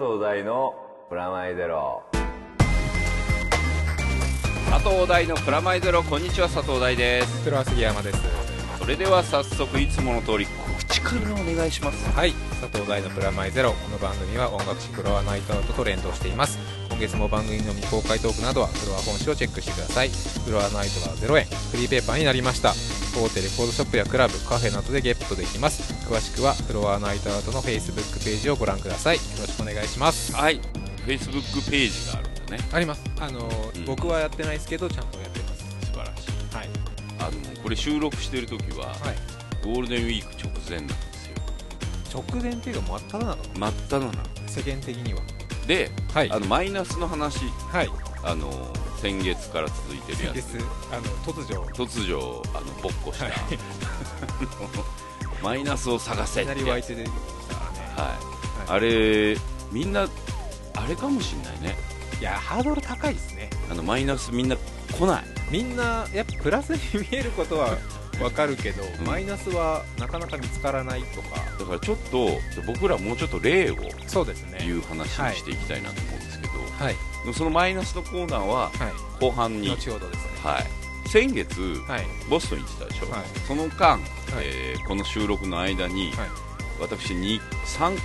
藤大のプラマイゼロ。佐藤大のプラマイゼロこんにちは佐藤大です。黒杉山です。それでは早速いつもの通り告知からお願いします。はい佐藤大のプラマイゼロ。この番組は音楽誌フロアナイトアウトと連動しています。今月も番組の未公開トークなどはフロア本誌をチェックしてください。フロアナイトは0円。フリーペーパーになりました。大手レコードショップやクラブカフェなどでゲットできます。詳しくはフロアナイトアウトの Facebook ページをご覧ください。よろしくお願いします。はい。Facebook ページがあるんだね。あります。あのーうん。僕はやってないですけどちゃんとやってます。素晴らしい。はい。あのこれ収録してる時は、はい。ゴールデンウィーク直前なんですよ。直前っていうか真っ只中。真っ只中。世間的にはで、はい。あのマイナスの話はい。あの先月から続いてるやでつすあの突如。突如あのぼっこした、はい。マイナスを探せってはい、はい。あれみんなあれかもしんないね。いやハードル高いですね。あのマイナスみんな来ない。みんなやっぱプラスに見えることはわかるけど、うん。マイナスはなかなか見つからないとか。だからちょっと僕らもうちょっと例をそうですね。言う話にしていきたいなと思うんですけど、はい。そのマイナスのコーナーははい。後半に、はい、後ほどですね。先月、はい。ボストン行ってたでしょ、はい。その間、い。えーこの収録の間に、はい。私に3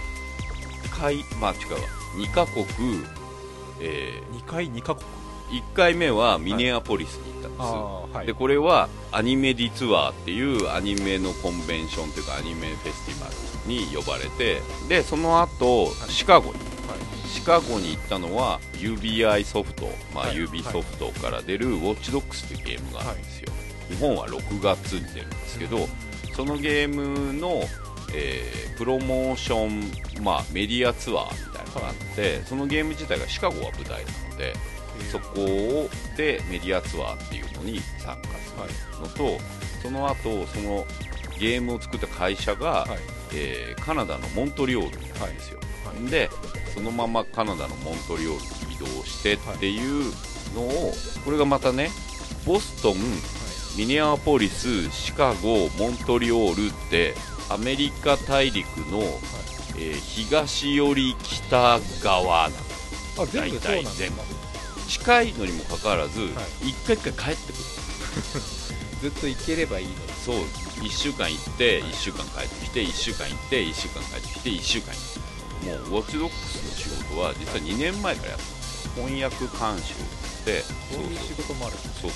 回まあ違うわ2カ国、え2回2カ国1回目はミネアポリスに行ったんです、はい。でこれはアニメディツアーっていうアニメのコンベンションというかアニメフェスティバルに呼ばれてでその後シカゴに。シカゴに行ったのは UBI ソフト、まあ、はい UB ソフトから出るウォッチドックスというゲームがあるんですよ、日本は6月に出るんですけど、そのゲームの、えープロモーション、まあ、メディアツアーみたいなのがあって、そのゲーム自体がシカゴは舞台なのでそこをでメディアツアーっていうのに参加するのと、その後そのゲームを作った会社が、はい。えーカナダのモントリオールにあるんですよ、はい。でそのままカナダのモントリオールに移動してっていうのを、これがまたねボストン、ミネアポリスシカゴモントリオールってアメリカ大陸の、えー東寄り北側なのあ全部そうなんです全部。か近いのにもかかわらず、い。一回一回帰ってくる。ずっと行ければいいのに。そう。1週間行って1週間帰ってきて1週間行って1週間帰ってきて1週間行って。もうウォッチドックスの仕事は実は2年前からやってたんです。よ翻訳監修で。そういう仕事もある。そうそう。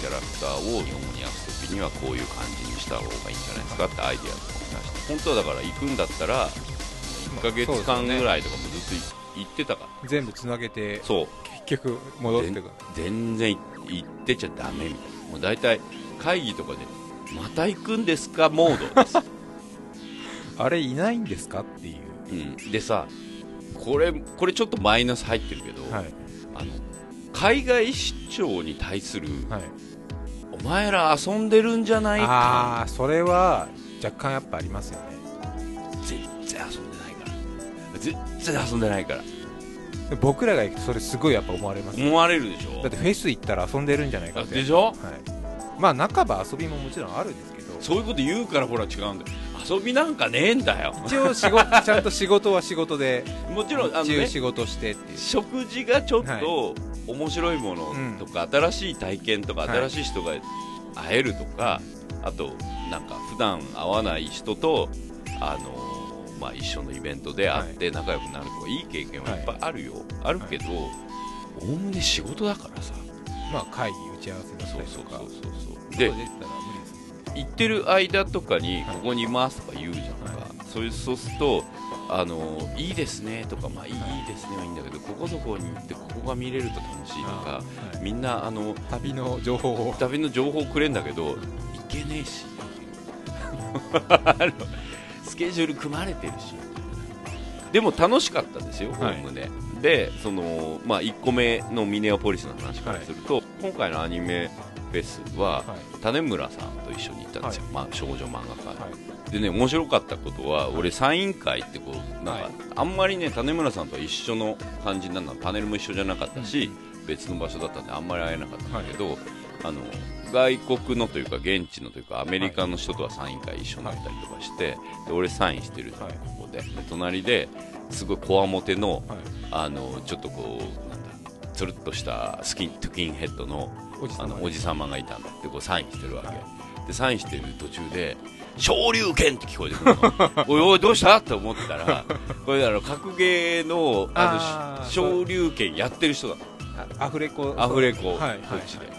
キャラクターを日本語に訳す時にはこういう感じにした方がいいんじゃないですかってアイディアとかも出して。本当はだから行くんだったら1ヶ月間ぐらいとかもずっと行ってたから。全部つなげて。そう。結局戻ってくる。全然行ってちゃダメみたいな。もう大体会議とかでまた行くんですか？モードです。あれいないんですか？っていう。うん、でさこれこれちょっとマイナス入ってるけど、はい。あの海外出張に対する、はい。お前ら遊んでるんじゃない？あかあそれは若干やっぱありますよね。全然遊んでないから。全然遊んでないから。で僕らが行くとそれすごいやっぱ思われます。思われるでしょ。だってフェス行ったら遊んでるんじゃないかって。でしょ？はい、まあ半ば遊びももちろんあるんですけど。そういうこと言うからほら違うんだよ。遊びなんかねえんだよ。一応仕事ちゃんと仕事は仕事で もちろんあのね一応仕事してっていう。食事がちょっはと面白いものとか、新しい体験とか、はい。新しい人が会えるとか、あとなんか普段会わない人と、あのーまあ、一緒のイベントで会って仲良くなるとか、い、い経験はいっぱいあるよ、あるけどおおむね仕事だからさ。まあ会議打ち合わせだったりとかそうそうそうそう。で行ってる間とかにはい。ここにいますとか言うじゃんか、はそういうそうするとあのいいですねとか、まあ、いいですねはいいんだけどここそこに行ってここが見れると楽しいとかみんなあの旅の情報を。旅の情報くれんだけど行けねえしあの スケジュール組まれてるし。でも楽しかったですよ、はい。おおむねでその、まあ、1個目のミネアポリスの話からすると、今回のアニメフェスは、はい。種村さんと一緒に行ったんですよ、はまあ、少女漫画家、はい。でね面白かったことは俺サイン会ってこうなんか、はい。あんまりね種村さんとは一緒の感じになるのパネルも一緒じゃなかったし、別の場所だったんであんまり会えなかったんだけど、あの外国のというか現地のというかアメリカの人とはサイン会一緒になったりとかして、で俺サインしてるじゃん、はいここでで隣ですごいこわもてのはい。あのちょっとこうなんだつるっとしたスキントゥキンヘッドのあのおじ様がいたんだってこうサインしてるわけ、でサインしてる途中で「昇竜拳!」って聞こえてくるの。おいおいどうした？って思ったら これあの格ゲーのあの昇竜拳やってる人だあアフレコ。アフレコはいはいこっちで。はいはい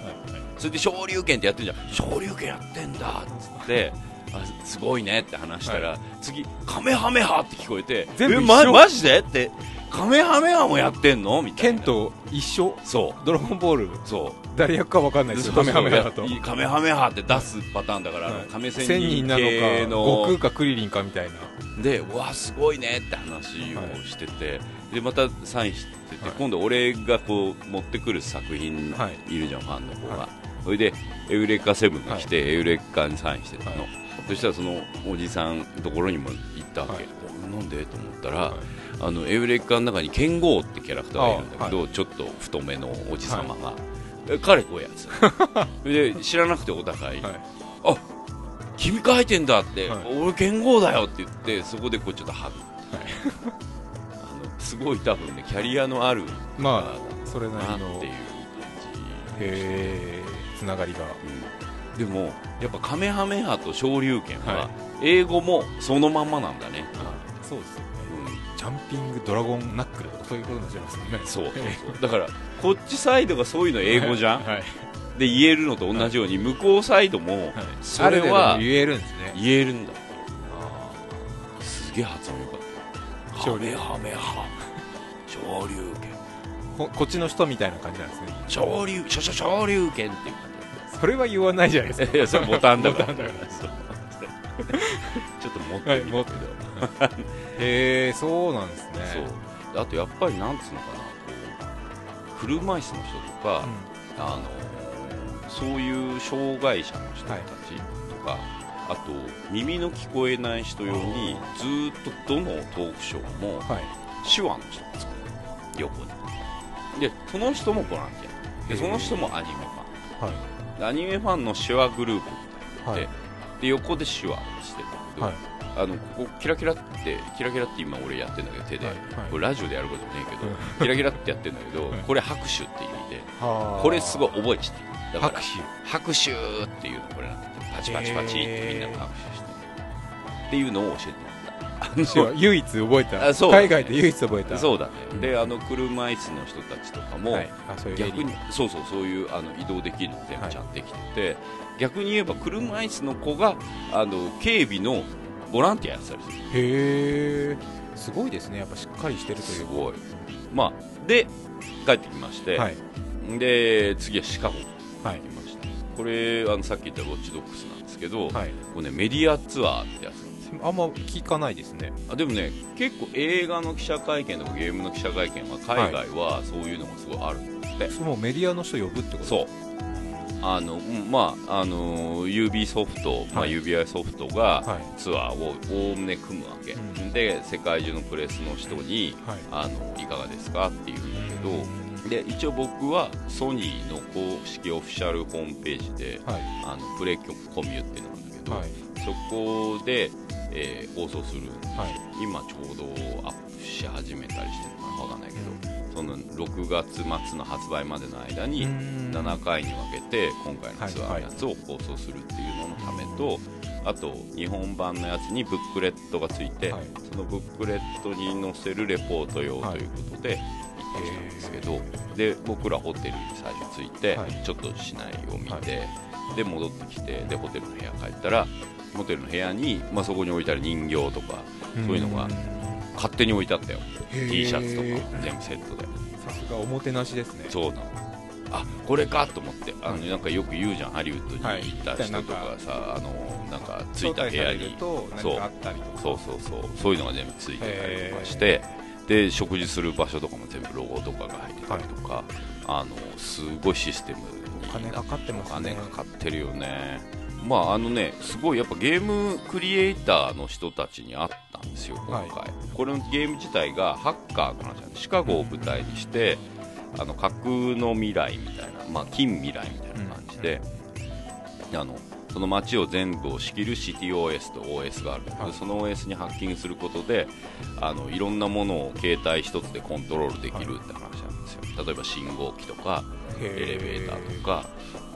それで昇竜拳ってやってるじゃん。昇竜拳やってんだっつって あすごいねって話したら、次カメハメハって聞こえて全部一マジで？ってカメハメハもやってんの？みたいな。剣と一緒？そう。ドラゴンボール？そう。誰役か分かんないですよカメハメハだと。いいカメハメハって出すパターンだから、はい。亀仙千人人なの系か悟空のかクリリンかみたいな。でうわすごいねって話をしてて、でまたサインしてて、はい。今度俺がこう持ってくる作品はい。いるじゃん、ファンの子が、はいそれでエウレカセブンが来て、エウレカにサインしてたの、はい。そしたらそのおじさんのところにも行ったわけ、はい。んで？と思ったら、はい。あのエウレカの中にケンゴーってキャラクターがいるんだけど、あちょっと太めのおじさまが、え彼こうやつ。で知らなくてお互い、はい。あ君書いてんだって、はい。俺剣豪だよって言ってそこでこうちょっとハグ、あのすごい多分ねキャリアのあるまあそれななりのへっていう感えつながりが。じ、うん。でもやっぱカメハメハと昇竜拳はは英語もそのまんまなんだね、あそうですよね。うん。ジャンピングドラゴンナックルとかそういうことになっちゃいますよね。そうそうそう。だからこっちサイドがそういうの英語じゃん、はい。で言えるのと同じように、向こうサイドもはい。それは度言えるんですね。言えるんだ。すげえ発音よかった。カメハメハ。昇竜拳。ここっちの人みたいな感じなんですね。昇竜昇竜拳っていう感それは言わないじゃないですか。じいやそれボタンだから。ちょっと持ってはいみた持ってへえそうなんですね。そう。あとやっぱりなんつうのかな。こう車椅子の人とか、あのそういう障害者の人たちとか、あと耳の聞こえない人用にずーっとどのトークショーもうんはい。手話の人が作る横にでその人もボランティアでその人もアニメファンはい。でアニメファンの手話グループはい。でで横で手話してるんだけど、はい。あのここキラキラってキラキラって今俺やってんだけど手で、はい。はい。ラジオでやることもねえけど、うん。キラキラってやってんだけど、はいこれ拍手って意味ではあ。これすごい覚えちゃって拍手。拍手っていうのこれなんだって。パチパチパチってみんなが拍手して。るっていうのを教えて 唯一覚えた。海外で唯一覚えた。そうだね、うん。であの車椅子の人たちとかも、はい。あそう逆にそうそうそういうあの移動できるの全部ちゃんとできてて、逆に言えば車椅子の子があの警備のボランティアやってたりする。へえすごいですね。やっぱしっかりしてるという。すごい。まあで帰ってきまして、はい。で次はシカゴはい。行きました。これあのさっき言ったロッチドックスなんですけど、はい。これねメディアツアーってやつあんま聞かないですね。あでもね結構映画の記者会見とかゲームの記者会見は海外はそういうのがすごいあるんだって、もうメディアの人呼ぶってこと？そう。あのうんまああの UB ソフト、まあ、はい。UBI ソフトがはい。ツアーをおおむね組むわけ、うん。で世界中のプレスの人にはい。あのいかがですかっていうんだけどで一応僕はソニーの公式オフィシャルホームページではい。あのプレコミュっていうのがあるんだけど、はい。そこで、えー放送する。はい。今ちょうどアップし始めたりしてるのかなわかんないけど、その6月末の発売までの間に7回に分けて今回のツアーのやつを放送するっていうののためと、あと日本版のやつにブックレットがついて、はい。そのブックレットに載せるレポート用ということで行ってきたんですけど、で僕らホテルに最初着いて、はい。ちょっと市内を見て、はい。で戻ってきてでホテルの部屋帰ったらホテルの部屋に、まあ、そこに置いてある人形とかそういうのが勝手に置いてあったよ。T シャツとか全部セットで。さすがおもてなしですね。そうなの。あこれかと思って。あのなんかよく言うじゃんハリウッドにはい行った人とかさ、あのなんかついた部屋にと何かあったりとか。そうそうそう。そういうのが全部ついてたりとかしてで食事する場所とかも全部ロゴとかが入ってたりとか、あのすごいシステムにお金かかってますね。お金かかってるよねまああのねすごいやっぱゲームクリエイターの人たちに会ったんですよ今回、はいこれのゲーム自体がハッカーの話なんでシカゴを舞台にしてあの架空の未来みたいな、まあ、近未来みたいな感じで、あのその街を全部を仕切る CityOS と OS がある、はい。でその OS にハッキングすることであのいろんなものを携帯一つでコントロールできるって話なんですよ、例えば信号機とかエレベーターとか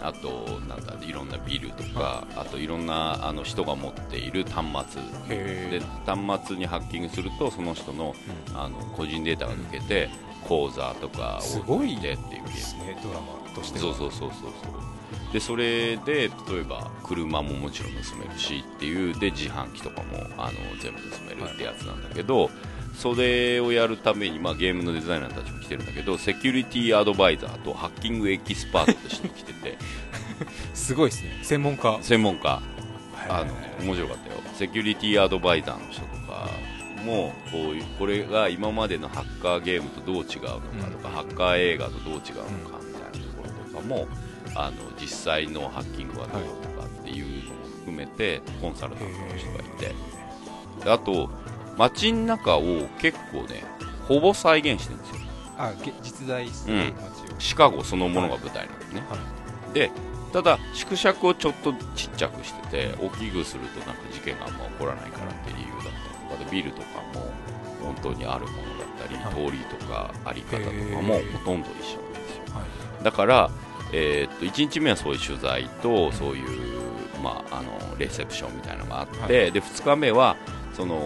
あとなんだいろんなビルとか、あといろんなあの人が持っている端末。へで端末にハッキングするとその人の,、あの個人データが抜けて口座とかすをごい見てっていうゲームですねドラマとしては。そうそうそうそうそう。でそれで例えば車ももちろん盗めるしっていうで自販機とかもあの全部盗めるってやつなんだけど、それをやるために、まあ、ゲームのデザイナーたちも来てるんだけどセキュリティアドバイザーとハッキングエキスパートとして来てて。すごいですね。専門家。専門家。あの面白かったよ。セキュリティアドバイザーの人とかもこういうこれが今までのハッカーゲームとどう違うのかとか、ハッカー映画とどう違うのかみたいなところとかもあの実際のハッキングはどうとかっていうのも含めてコンサルタントの人がいて。であと街の中を結構ねほぼ再現してるんですよ。あげ実在する街を、シカゴそのものが舞台なんですね、はい。でただ縮尺をちょっとちっちゃくしてて大きくするとなんか事件があんま起こらないからっていう理由だったりとかでビルとかも本当にあるものだったり、はい。通りとかあり方とかもほとんど一緒なんですよ。はい。だから、えーっと1日目はそういう取材とそういう、まあ、あのレセプションみたいなのがあって、はい。で2日目はその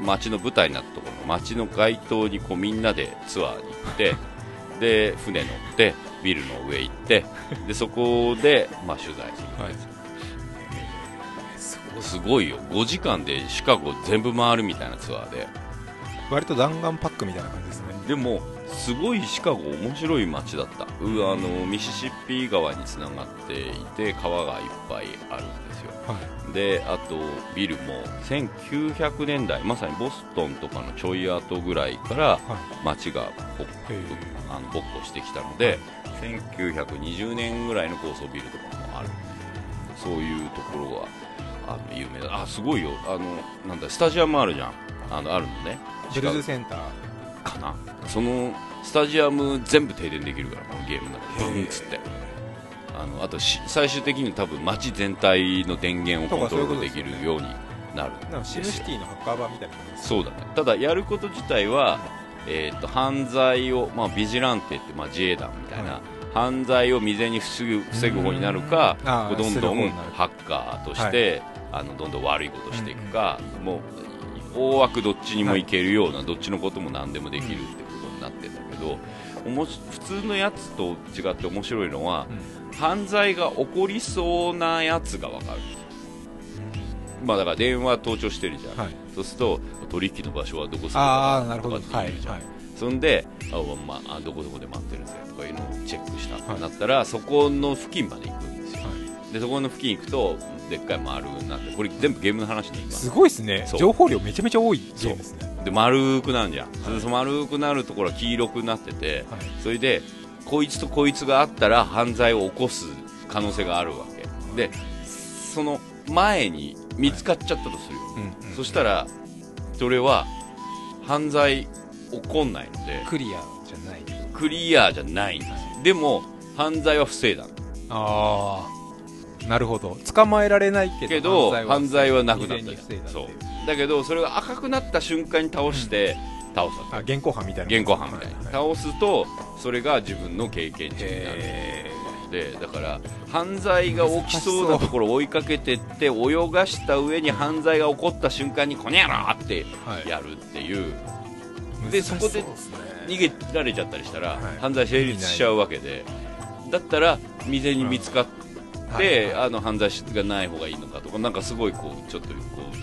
街の舞台になったところの街の街頭にこうみんなでツアーに行って で船乗ってビルの上行ってでそこで、まあ、取材するんですよ、すごいすごいよ。5時間でシカゴ全部回るみたいなツアーで。割と弾丸パックみたいな感じですね。でもすごいシカゴ面白い街だった。うあのミシシッピ川につながっていて川がいっぱいあるんでであとビルも1900年代まさにボストンとかのちょい後ぐらいからはい。街がぼへー。あの勃興してきたので1920年ぐらいの高層ビルとかもある。そういうところがあの有名だ。あすごいよ。あのなんだスタジアムあるじゃん。あのあるのね。ジェルズセンター。かな。そのスタジアム全部停電できるからこのゲームの中で。ブンっつってあのあとし最終的に多分街全体の電源をコントロールできるようになるんなんかシムシティのハッカー版みたいな感じ。そうだね。ただやること自体は、えー、と犯罪を、まあ、ビジランテって、まあ、自衛団みたいな、はい。犯罪を未然に防ぐ防ぐ方になるかうん。どんどんハッカーとして、あのどんどん悪いことしていくか、もう大枠どっちにもいけるような、どっちのことも何でもできるってことになってるんだけど、おもし普通のやつと違って面白いのは、犯罪が起こりそうなやつが分かる。まあだから電話盗聴してるじゃん、はい。そうすると取引の場所はどこするああなるほど。とかってはい言うじゃん、はい。そんであ、まあ、あどこどこで待ってるぜとかいうのをチェックしたってなったら、そこの付近まで行くんですよ、でそこの付近行くとでっかい丸になってこれ全部ゲームの話で今すごいですね。情報量めちゃめちゃ多いゲームですね。で丸くなるじゃん、それでその丸くなるところは黄色くなってて、はい。それでこいつとこいつがあったら犯罪を起こす可能性があるわけ。でその前に見つかっちゃったとするよ、うんうん。そしたらそれは犯罪起こんないのでクリアじゃない。クリアじゃないんです。よでも犯罪は防いだ。のああなるほど。捕まえられないけど犯罪はなくなった。そいう。う。だけどそれが赤くなった瞬間に倒して、倒すあ現行犯みたいな現行犯みたいに、はは倒すとそれが自分の経験値になる。へでだから犯罪が起きそうなところを追いかけてって泳がした上に犯罪が起こった瞬間に「こにゃろ!」ってはい。やるっていう、ーでそこで逃げられちゃったりしたら、はい。犯罪成立しちゃうわけで。だったら未然に見つかって、はいあの犯罪がない方がいいのかとかなんかすごいこうちょっとこ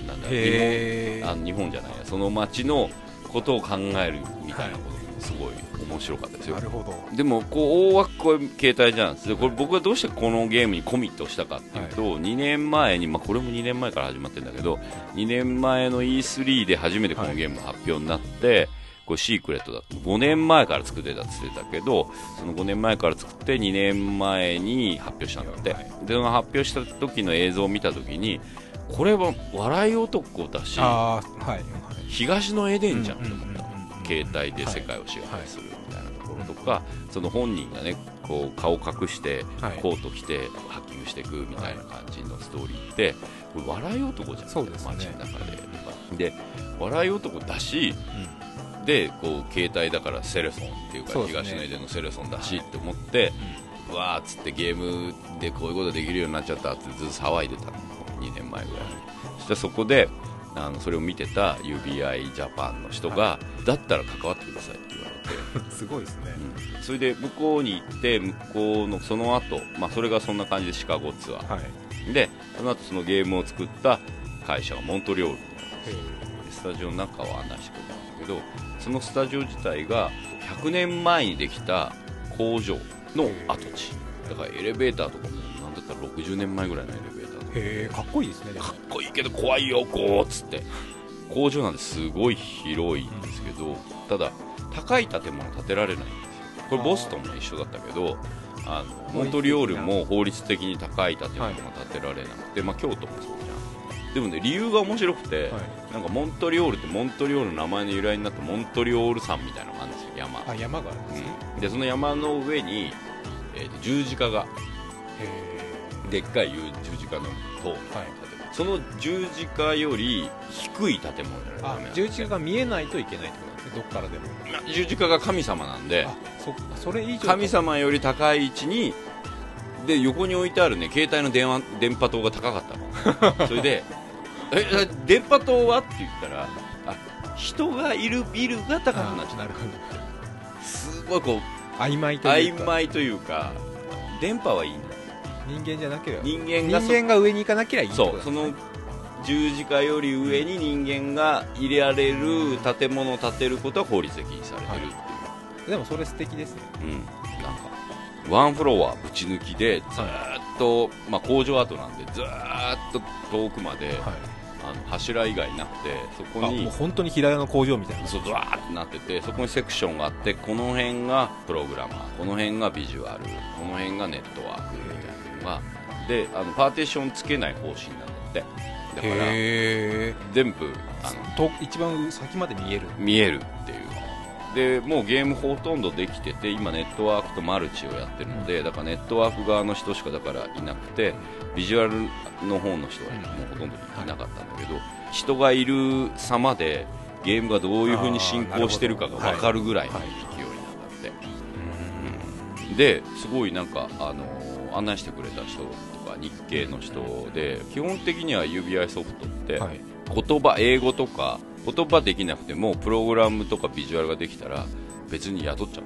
うなんだ日へ本あの日本じゃないやその街のことを考えるみたいなこともすごい面白かったですよ。なるほど。でもこう大枠これ携帯じゃん。でこれ僕はどうしてこのゲームにコミットしたかっていうと、2年前に、まあ、これも2年前から始まってるんだけど2年前の E3 で初めてこのゲームが発表になって、これシークレットだって5年前から作ってたって言ってたけどその5年前から作って2年前に発表したんだって、はい。でその発表した時の映像を見た時にこれは笑い男だしはい東のエデンじゃんうんうんうんと思った、携帯で世界を支配するみたいなところとか、その本人がねこう顔隠してはい。コート着てハッキングしていくみたいな感じのストーリーってこれ笑い男じゃんそうですね。街の中でとかで笑い男だしでこう携帯だからセレソンっていうかそうですね。東のセレソンだしって思って、うわーっつってゲームでこういうことできるようになっちゃったってずっと騒いでたの2年前ぐらい。にそしたらそこであのそれを見てた UBI ジャパンの人が、だったら関わってくださいって言われて。すごいですね。うん。それで向こうに行って向こうのその後、まあそれがそんな感じでシカゴツアー。はい。でその後そのゲームを作った会社がモントリオールスタジオの中を案内してくれたんだけどそのスタジオ自体が100年前にできた工場の跡地。だからエレベーターとかもなんだったら60年前ぐらいのへえかっこいいですねかっこいいけど怖いよこうっつって。工場なんですごい広いんですけどただ高い建物建てられないんですよ。これボストンも一緒だったけどあのモントリオールも法律的に高い建物が建てられなくて、まあ、京都もそうじゃん。でもね理由が面白くて、はい。なんかモントリオールってモントリオールの名前の由来になったモントリオール山みたいなのがあるんですよ山、あ山があるんですね。うん、でその山の上に、えーと十字架がへでっかい十字架の塔みたい。その十字架より低い建物じゃないとダあメ十字架が見えないといけないってことなんですねどっからでも。十字架が神様なんで。あそれ以上神様より高い位置にで横に置いてあるね携帯の電話電波塔が高かったの。それで「ええ電波塔は?」って言ったらあ人がいるビルが高くなっちゃっあなるほたすごいこうど曖昧というか。曖昧というか電波はいいんだ人間じゃなければ。人間がそ人間が上に行かなければいいってことそうその十字架より上に人間が入れられる建物を建てることは法律的にされてるっていう、でもそれ素敵ですね。うん、なんかワンフロアぶち抜きでずーっと、まあ、工場跡なんでずーっと遠くまで、はい。あの柱以外なくてそこにう本当に平屋の工場みたいな。そうドワーってなっててそこにセクションがあってこの辺がプログラマーこの辺がビジュアルこの辺がネットワークがであのパーテーションつけない方針なんだって。だから全部あのと一番先まで見える。見えるっていう。でもうゲームほとんどできてて今ネットワークとマルチをやってるのでだからネットワーク側の人しかだからいなくてビジュアルの方の人はもうほとんどいなかったんだけど人がいる様でゲームがどういう風に進行してるかが分かるぐらいの勢いなんだって、うん。ですごいなんか、あのー案内してくれた人とか日系の人で基本的には UBI ソフトって、はい。言葉英語とか言葉できなくてもプログラムとかビジュアルができたら別に雇っちゃう、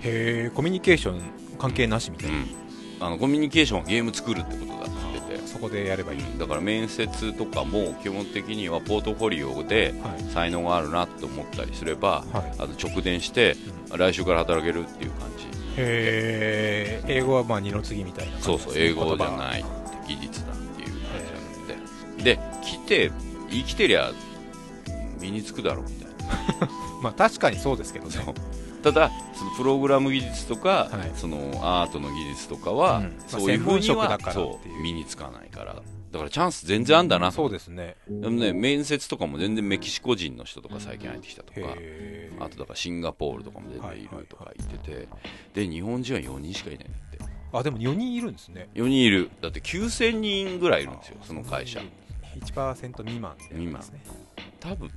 へえコミュニケーション関係なしみたいな、うん、あのコミュニケーションはゲーム作るってことだって言ってて。そこでやればいい、だから面接とかも基本的にはポートフォリオではい。才能があるなと思ったりすれば、はい。あの直電して、来週から働けるっていう感じへえ英語はまあ二の次みたいなそうそう英語じゃいない。技術だっていう感じなんで。で来て生きてりゃ身につくだろうみたいな。まあ確かにそうですけどね。ただそのプログラム技術とか、はい。そのアートの技術とかは、うん。そういうふうにはだからっていう。そう身につかないからだからチャンス全然あんだな。そうですね。でもね面接とかも全然メキシコ人の人とか最近入ってきたとか、へあとだからシンガポールとかも全然いるとか言ってて、で日本人は4人しかいないんだって。あでも4人いるんですね。4人いる。だって9000人ぐらいいるんですよその会社。1%未満でですね。多分ね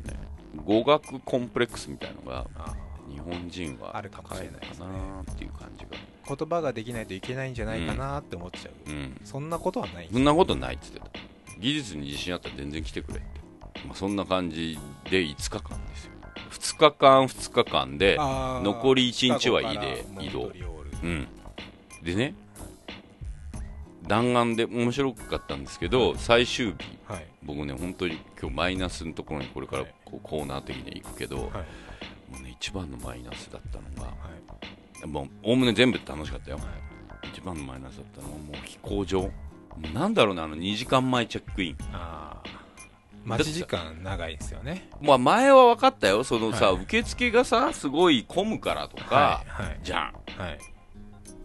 語学コンプレックスみたいのがあ日本人はあるかもしれないかなっていう感じが言葉ができないといけないんじゃないかなって思っちゃう、うん。そんなことはない。そんなことないって言ってた。技術に自信あったら全然来てくれって、まあ、そんな感じで5日間ですよ。2日間2日間で残り一日はシカゴから移動うん。でね弾丸で面白かったんですけど最終日。はい。僕ね本当に今日マイナスのところにこれからはいこうコーナー的に行くけど、はい。もうね一番のマイナスだったのがはいもうおおむね全部楽しかったよ一番のマイナスだったの。はもう飛行場。なんだろうなあの2時間前チェックイン。あー。待ち時間長いですよね。まあ前は分かったよ。そのさ、はい。受付がさすごい混むからとか、はいはい。じゃん。はい。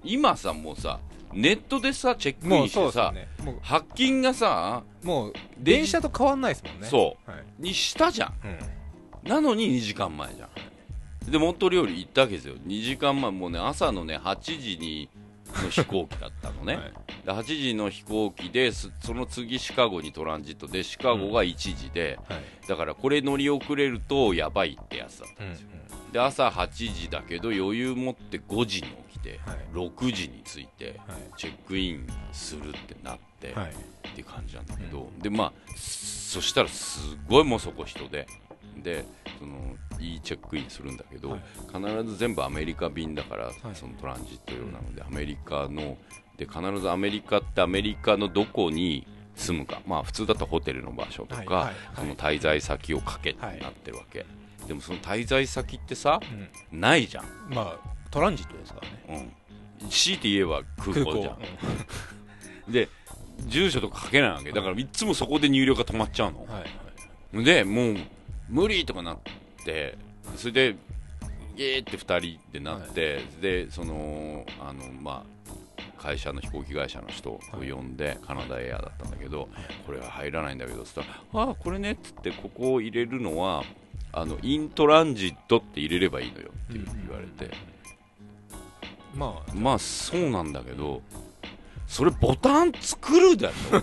今さもうさネットでさチェックインしてさ、ね。発金がさもう電車と変わんないですもんね。そう。はい。にしたじゃん。うん。なのに2時間前じゃんでモントリオール行ったわけですよ。2時間前もうね朝のね8時にの飛行機だったのね、はい。で8時の飛行機ですその次シカゴにトランジット。でシカゴが1時で、はい。だからこれ乗り遅れるとやばいってやつだったうんんですよ、で朝8時だけど余裕持って5時に起きて、はい。6時に着いてはい。チェックインするってなって、はい。って感じなんだけど、でまあそしたらすごいもうそこ人ででそのいいチェックインするんだけど、はい。必ず全部アメリカ便だから、い。そのトランジット用なので、アメリカので必ずアメリカってアメリカのどこに住むか。まあ普通だとホテルの場所とか、その滞在先をかけってなってるわけ、でもその滞在先ってさうん。ないじゃん、まあトランジットですからね。うん、強いて言えば空港じゃん。で住所とか書けないわけ。だからいつもそこで入力が止まっちゃうの。うんはい。でもう無理とかなってそれでイエーって2人でなって、でそのあのまあ会社の飛行機会社の人を呼んで、カナダエアだったんだけど、これは入らないんだけどつったら「ああこれね」っつってここを入れるのはあのイントランジットって入れればいいのよっていう言われて、まあ。まあそうなんだけどそれボタン作るだろ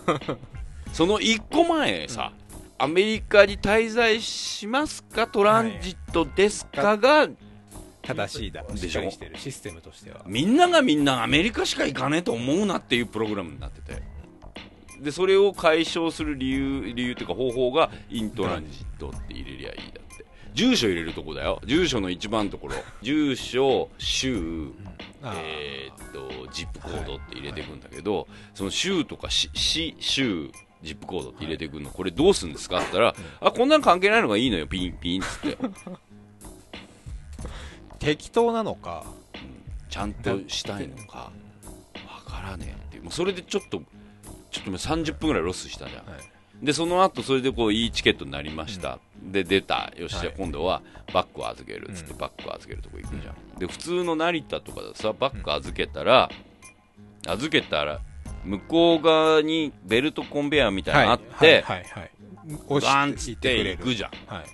その1個前さ、アメリカに滞在しますか？トランジットですか？が、正しいだでしっかりしてるシステムとしては。みんながみんなアメリカしか行かねえと思うなっていうプログラムになってて。でそれを解消する理由理由っていうか方法がイントランジットって入れりゃいいだって。住所入れるとこだよ。住所の一番ところ。住所州えーっとジップコードって入れていくんだけど、その州とか市市州ジップコードって入れていくの、これどうするんですか？って言ったら、あこんなの関係ないのがいいのよ。ピンピンっつって。適当なのかちゃんとしたいのかわからねえっていう。もうそれでちょっとちょっともう30分ぐらいロスしたじゃん、はい。でその後それでこういいチケットになりました、で出た。よし、じゃあはい。今度はバッグを預けるっつって、うん。バッグを預けるとこ行くじゃん、で普通の成田とかでさバッグ預けたら、預けたら向こう側にベルトコンベヤーみたいなのあって、はいはいはい押バンっしてつって行ってくれる。行くじゃんはい。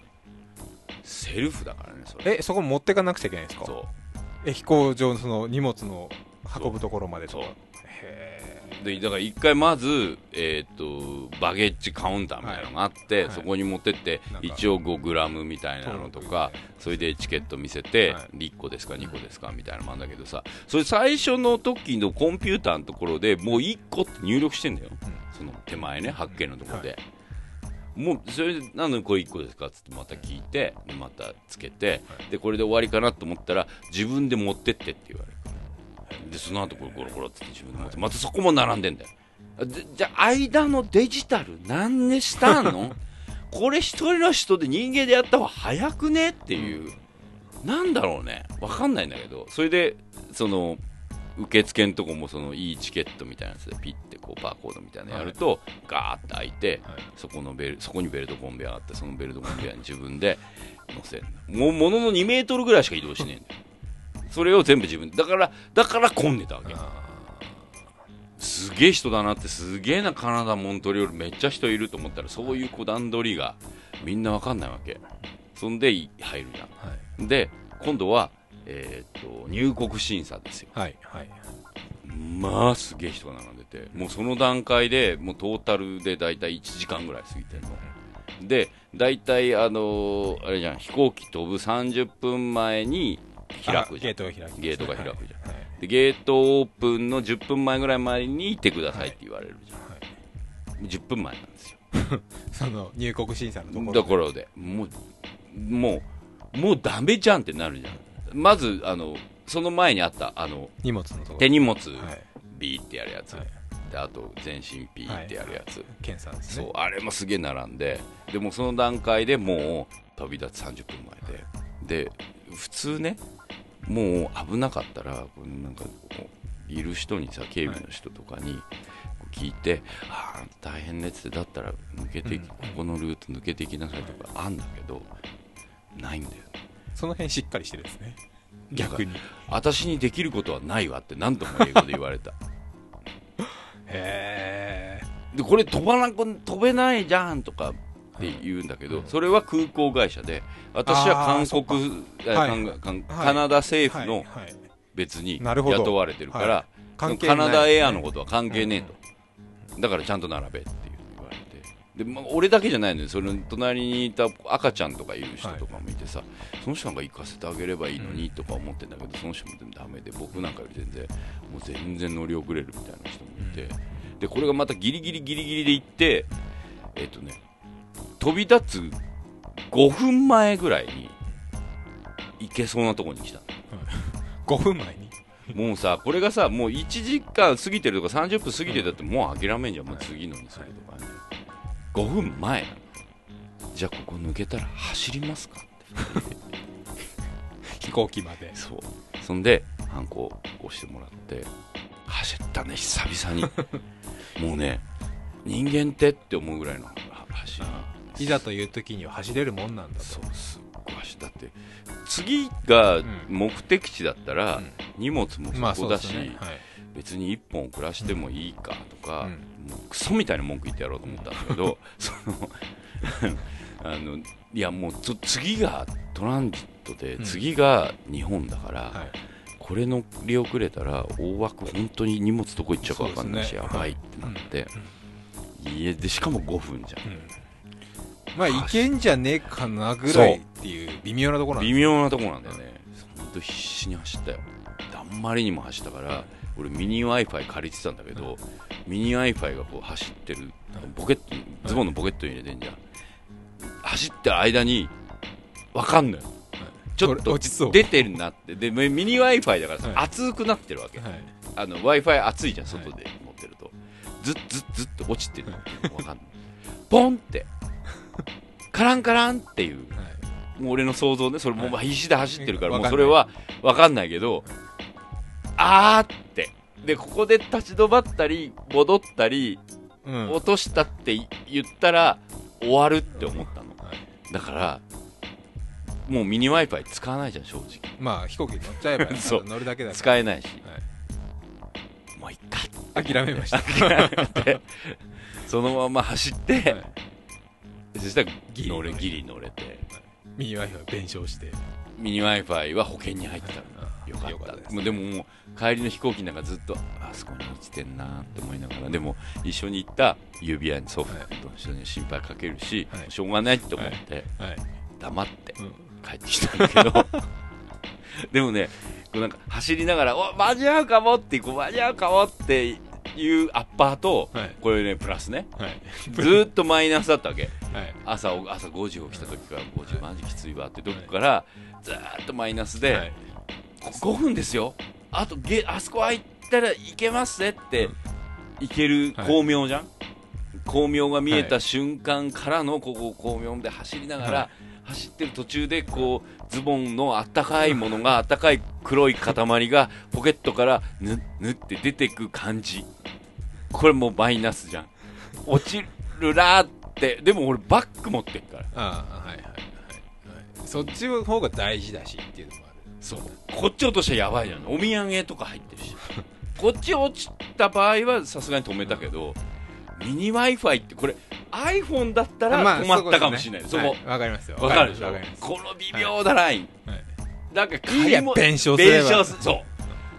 セルフだからねそれ。えそこ持ってかなくちゃいけないんですか？そえ飛行場のその荷物の運ぶところまでとか。そうへうでだから一回まず、えー、とバゲッジカウンターみたいなのがあって、はい。そこに持ってって一応5グラムみたいなのとかそれでチケット見せて、はい。1個ですか2個ですかみたいなのもあるんだけどさそれ最初の時のコンピューターのところでもう1個って入力してんだよ、その手前ね発見のところで、もうそれで何のこれ1個ですか？っつってまた聞いてでまたつけて、でこれで終わりかなと思ったら自分で持ってってって言われるでその後これゴロゴロって自分で持ってまたそこも並んでんだよ。でじゃあ間のデジタル何でしたの？これ一人の人で人間でやった方が早くね？っていう、なんだろうね。わかんないんだけど。それでその受付のとこもそのいいチケットみたいなやつでピッてこうバーコードみたいなのやると、ガーって開いて、はい。そこのベルそこにベルトコンベヤーあってそのベルトコンベヤーに自分で乗せるもうものの2メートルぐらいしか移動しねえんだよそれを全部自分で。だからだから混んでたわけ。すげえ人だなってすげえなカナダモントリオールめっちゃ人いると思ったらそういうこう段取りがみんなわかんないわけ。そんでい入るじゃはい。んで今度は、えーっと入国審査ですよ。はいはいまあすげえ人が並んでてもうその段階でもうトータルで大体1時間ぐらい過ぎてるの。で大体あのーあれじゃん飛行機飛ぶ30分前に開くじゃん。あゲートが開きますねゲートが開くじゃん。はいはいでゲートオープンの10分前ぐらい前に行ってくださいって言われるじゃん、はい10分前なんですよ。その入国審査のところところで。もうもうもうダメじゃんってなるじゃん。まずあのその前にあったあの荷物のところ。手荷物はい。ビーってやるやつ、はい。であと全身ピーってやるやつ、検査ですね。そうあれもすげえ並んで。でもその段階でもう飛び立つ30分前で。で普通ねもう危なかったらこうなんかこういる人にさ警備の人とかに聞いて「ああ大変ね」っつってだったら抜けて、うん。ここのルート抜けていきなさいとかあんだけどないんだよ。ねその辺しっかりしてるんですね。逆に。私にできることはないわって何度も英語で言われた。へえでこれ飛ばなく飛べないじゃんとかって言うんだけど、それは空港会社で私は韓国カナダ政府の別に雇われてるから、カナダエアのことは関係ねえと、だからちゃんと並べっていう言われて。で、まあ、俺だけじゃないのよ。その隣にいた赤ちゃんとかいる人とかもいてさ、その人なんか行かせてあげればいいのにとか思ってんだけど、その人もダメで僕なんかより全然もう全然乗り遅れるみたいな人もいて、でこれがまたギリギリギリギリで行ってえっ、とね飛び立つ5分前ぐらいに行けそうなところに来たの5分前に？もうさ、これがさ、もう1時間過ぎてるとか30分過ぎてたってもう諦めんじゃん、もう次のにするとかね。5分前じゃあここ抜けたら走りますかって。飛行機までそう。そんで、ハンコ押してもらって、走ったね、久々に。もうね、人間ってって思うぐらいのは走り。いざという時には走れるもんなんだと。そう、すっごい走ったって。次が目的地だったら、うん。荷物もまあそこだし、そうですね。はい。別に1本暮らしてもいいかとか、うん。もうクソみたいな文句言ってやろうと思ったんだけど、その あのいやもうつ次がトランジットで、うん。次が日本だから、はい。これ乗り遅れたら大枠本当に荷物どこ行っちゃうか分かんないし、ね。やばいってなって、家でしかも5分じゃん、うんまあいけんじゃねえかなぐらいっていう微妙なところなん微妙なところなんだよね。本当必死に走ったよ。あんまりにも走ったから俺ミニ w i f i 借りてたんだけど、ミニ w i f i がこう走ってるポケットにズボンのポケットに入れてんじゃん、走ってる間に分かんのよ。ちょっと出てるなって。でミニ w i f i だからさ、はい。熱くなってるわけ、はい。あの w i f i 熱いじゃん外で持ってると、ずっずっずっと落ちてる分かんない。ポンってカランカランっていう。はい。もう俺の想像ね、それもうはい必死で走ってるから、もうそれは分かんないけど、あーって。で、ここで立ち止まったり、戻ったり、うん。落としたって言ったら、終わるって思ったの。はい。だから、もうミニ Wi-Fi 使わないじゃん、正直。まあ飛行機乗っちゃえば そう。乗るだけだか使えないし。はい。もういっ諦めました。そのまま走って、はいそしたらギリ乗れ、ギリ乗れて。ミニ Wi-Fi 弁償して。ミニ Wi-Fi は保険に入ってたの。よかった。ですもうでももう帰りの飛行機なんかずっとあそこに落ちてんなって思いながら。でも一緒に行った指輪に祖父と一緒に心配かけるし、はい。しょうがないって思ってはい。黙ってうん。帰ってきたんだけど。でもねこうなんか走りながらお間に合うかもってこう間に合うかもっていうアッパーと、はい。これねプラスね。はい。ずーっとマイナスだったわけはい。朝朝5時起きた時から5時マジきついわってとこからずーっとマイナスで、はい。5分ですよ。あとゲあそこ入ったらいけますねって、うん。いけるはい。光明じゃん、光明が見えた瞬間からのここ光明で走りながら、は走ってる途中でこうズボンのあったかいものが あったかい黒い塊がポケットからぬぬって出てく感じ。これもうマイナスじゃん。落ちるなーってでも俺バッグ持ってっから。ああはいはいはいはい。そっちの方が大事だしっていうのもある。そう。こっち落としたらやばいじゃん。お土産とか入ってるし。こっち落ちた場合はさすがに止めたけどミニ w i f i ってこれ iPhone だったらまあ止まったかもしれない、そこそうですね。はいわかりますよ。わかるでしょ？この微妙なライン、はい。なんかいいやも弁償すれば。そう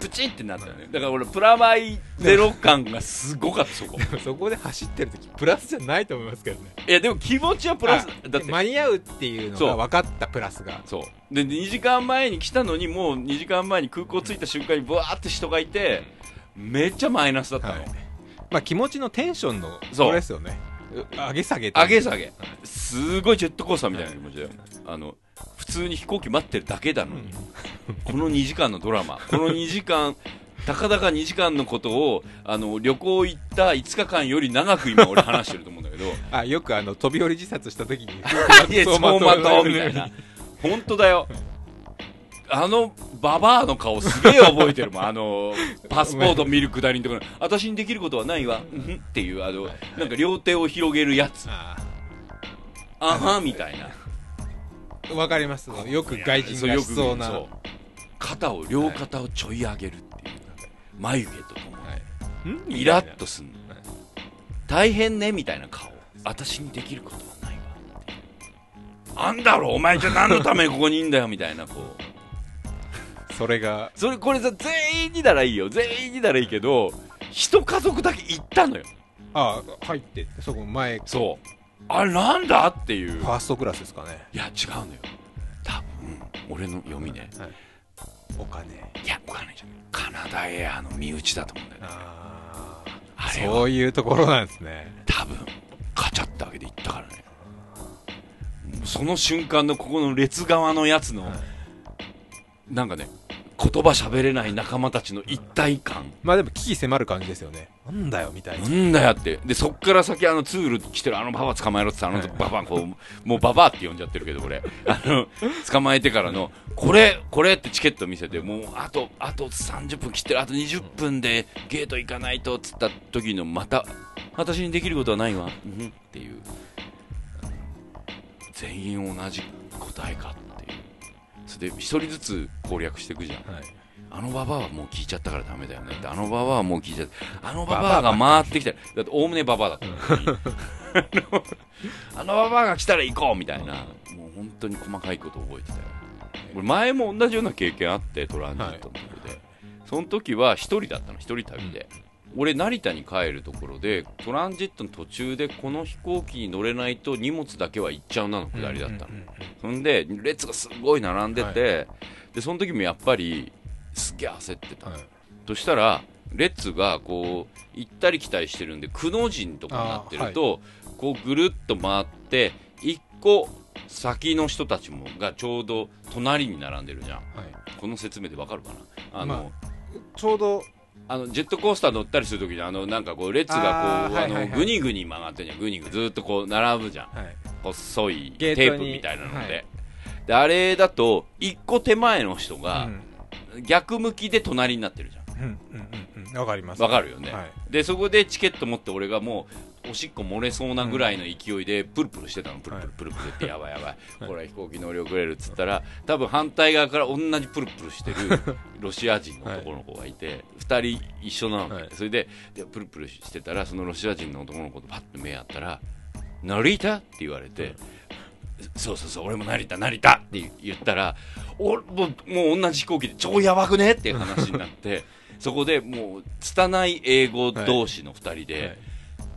プチってなったよね。だから俺プラマイゼロ感がすごかったそこ。そこで走ってる時プラスじゃないと思いますけどね。いやでも気持ちはプラスあだって。間に合うっていうのが分かったプラスが。そう。で2時間前に来たのにもう2時間前に空港着いた瞬間にブワーって人がいてめっちゃマイナスだったの、はい。まあ気持ちのテンションのそれですよね。上げ下げ上げ下げ。すごいジェットコースターみたいな気持ちだよ、あの普通に飛行機待ってるだけなのに、この2時間のドラマ。この2時間たかだか2時間のことをあの旅行行った5日間より長く今俺話してると思うんだけど。あよくあの飛び降り自殺した時に。いや走馬灯みたいな本当だよ。あのババアの顔すげえ覚えてるもん。あのパスポート見るくだりのところ。私にできることはないわ、うんっていうあのなんか両手を広げるやつ。ああはみたいな。あわかります。よく外人がしそうな。そう肩を両肩をちょい上げるっていう、眉毛ととも。イラッとすんの、はい大変ねみたいな顔。私にできることはないわあんだろお前じゃ何のためにここにいんだよみたいなこう。それが。それこれさ全員にならいいよ。全員にならいいけど一家族だけ行ったのよ。あ入ってってそこ前。フそうあれなんだっていう。ァーストクラスですかね。いや違うのよ。多分俺の読みね。お金。いやお金じゃない。カナダエアの身内だと思うんだよね。ああれは。そういうところなんですね。多分カチャってあげていったからね。その瞬間のここの列側のやつの、なんかね言葉喋れない仲間たちの一体感。まあでも危機迫る感じですよね。なんだよみたいな。なんだよって。でそっから先あのツール来てるあのババア捕まえろって言ったらあのババアこうもうババアって呼んじゃってるけど俺あの捕まえてからのこれこれってチケット見せてもうあとあと30分切ってるあと20分でゲート行かないとっつった時のまた私にできることはないわ、うん、っていう。全員同じ答えか。ってそれで一人ずつ攻略していくじゃん。はい。あのババアはもう聞いちゃったからダメだよね。ってあのババアはもう聞いちゃった。あのババアが回ってきた。らだっておおむねババアだった。のにあのババアが来たら行こうみたいな。もう本当に細かいこと覚えてたよ。俺前も同じような経験あってトランジットの時で、その時は一人だったの一人旅で、俺成田に帰るところでトランジットの途中でこの飛行機に乗れないと荷物だけは行っちゃうなのくだりだったの、そんで列がすごい並んでて、でその時もやっぱりすっげえ焦ってた、はい。そしたら列がこう行ったり来たりしてるんでくの字とかになってると、こうぐるっと回って一個先の人たちもがちょうど隣に並んでるじゃん。はい。この説明でわかるかな？あの、まちょうどあのジェットコースター乗ったりするときにあのなんかこう列がこうあのぐにぐに曲がってんじゃん。ぐにぐずっとこう並ぶじゃん。はい。細いゲテープみたいなので,、はい。であれだと一個手前の人がうん。逆向きで隣になってるじゃん。うんうんうんうん。わかります。わかるよね、はい。でそこでチケット持って俺がもうおしっこ漏れそうなぐらいの勢いでプルプルしてたのプルプルプルプルってやばいやばい。これは飛行機乗り遅れるっつったら多分反対側から同じプルプルしてる ロシア人の男の子がいて2人一緒なのそれででプルプルしてたらそのロシア人の男の子とパッと目合ったら「成田?」って言われて「そうそうそう俺も成田成田」って言ったら俺もうもう同じ飛行機で超やばくね？っていう話になって そこでもう拙い英語同士の2人で、はい